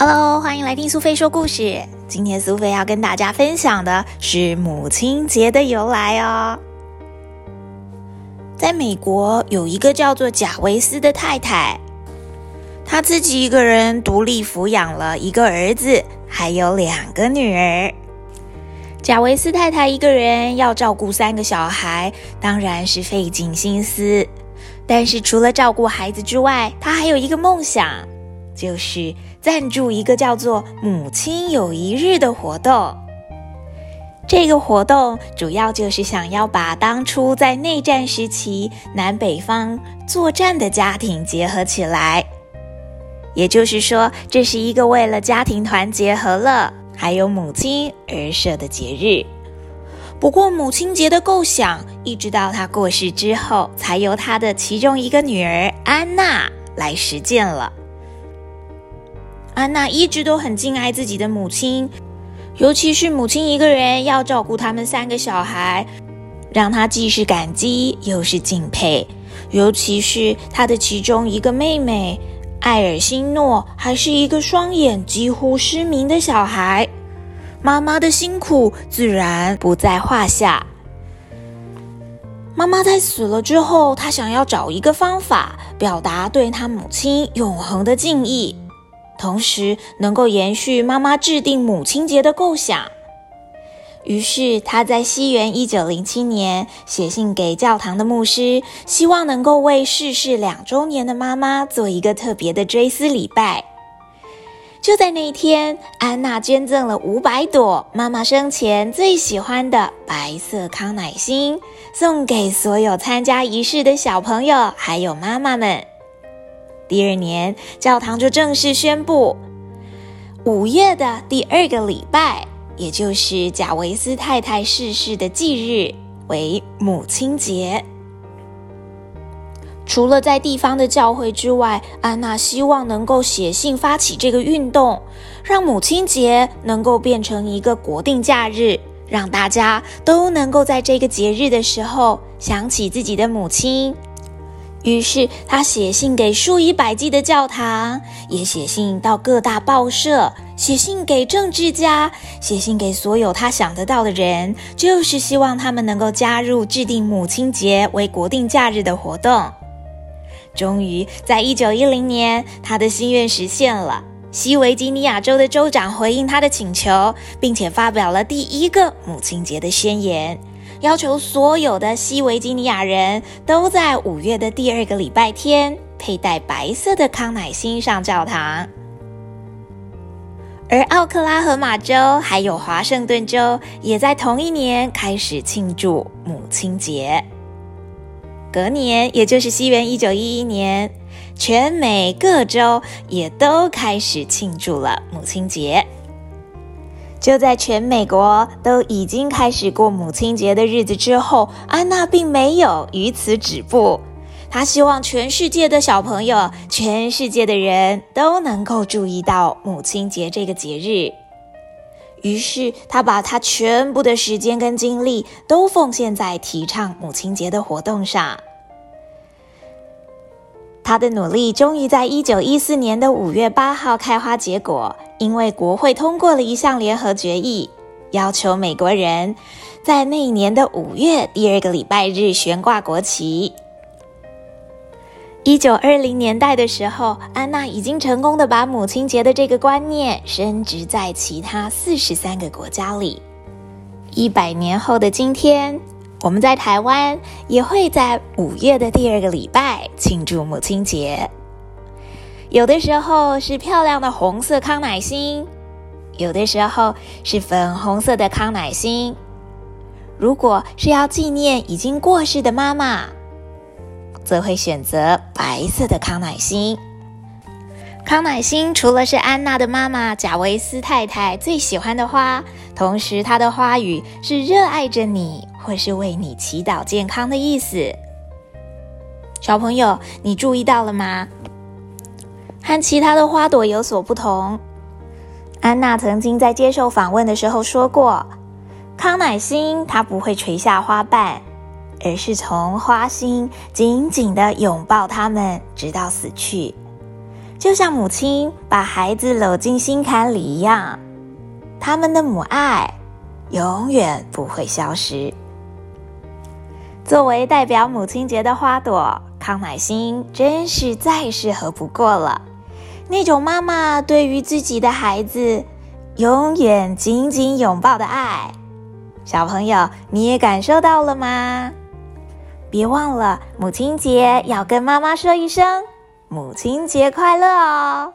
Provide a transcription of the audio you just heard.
Hello，欢迎来听苏菲说故事。今天苏菲要跟大家分享的是母亲节的由来哦。在美国有一个叫做贾维斯的太太，她自己一个人独立抚养了一个儿子，还有两个女儿。贾维斯太太一个人要照顾三个小孩，当然是费尽心思。但是除了照顾孩子之外，她还有一个梦想，就是赞助一个叫做“母亲有一日”的活动。这个活动主要就是想要把当初在内战时期南北方作战的家庭结合起来。也就是说，这是一个为了家庭团结和乐。还有母亲而设的节日，不过母亲节的构想一直到他过世之后，才由他的其中一个女儿安娜来实践了。安娜一直都很敬爱自己的母亲，尤其是母亲一个人要照顾他们三个小孩，让她既是感激又是敬佩。尤其是她的其中一个妹妹。艾尔辛诺还是一个双眼几乎失明的小孩，妈妈的辛苦自然不在话下。妈妈在死了之后，她想要找一个方法表达对她母亲永恒的敬意，同时能够延续妈妈制定母亲节的构想。于是他在西元一九零七年写信给教堂的牧师，希望能够为逝世两周年的妈妈做一个特别的追思礼拜。就在那一天，安娜捐赠了五百朵妈妈生前最喜欢的白色康乃馨，送给所有参加仪式的小朋友还有妈妈们。第二年，教堂就正式宣布，五月的第二个礼拜。也就是贾维斯太太逝世的忌日为母亲节。除了在地方的教会之外，安娜希望能够写信发起这个运动，让母亲节能够变成一个国定假日，让大家都能够在这个节日的时候想起自己的母亲。于是，他写信给数以百计的教堂，也写信到各大报社，写信给政治家，写信给所有他想得到的人，就是希望他们能够加入制定母亲节为国定假日的活动。终于，在一九一零年，他的心愿实现了。西维吉尼亚州的州长回应他的请求，并且发表了第一个母亲节的宣言。要求所有的西维吉尼亚人都在五月的第二个礼拜天佩戴白色的康乃馨上教堂，而奥克拉荷马州还有华盛顿州也在同一年开始庆祝母亲节。隔年，也就是西元一九一一年，全美各州也都开始庆祝了母亲节。就在全美国都已经开始过母亲节的日子之后，安娜并没有于此止步。她希望全世界的小朋友、全世界的人都能够注意到母亲节这个节日。于是，她把她全部的时间跟精力都奉献在提倡母亲节的活动上。她的努力终于在一九一四年的五月八号开花结果。因为国会通过了一项联合决议，要求美国人在那一年的五月第二个礼拜日悬挂国旗。一九二零年代的时候，安娜已经成功的把母亲节的这个观念升值在其他四十三个国家里。一百年后的今天，我们在台湾也会在五月的第二个礼拜庆祝母亲节。有的时候是漂亮的红色康乃馨，有的时候是粉红色的康乃馨。如果是要纪念已经过世的妈妈，则会选择白色的康乃馨。康乃馨除了是安娜的妈妈贾维斯太太最喜欢的花，同时它的花语是热爱着你或是为你祈祷健康的意思。小朋友，你注意到了吗？和其他的花朵有所不同。安娜曾经在接受访问的时候说过：“康乃馨它不会垂下花瓣，而是从花心紧紧的拥抱它们，直到死去。就像母亲把孩子搂进心坎里一样，他们的母爱永远不会消失。作为代表母亲节的花朵，康乃馨真是再适合不过了。那种妈妈对于自己的孩子永远紧紧拥抱的爱，小朋友你也感受到了吗？别忘了母亲节要跟妈妈说一声母亲节快乐哦！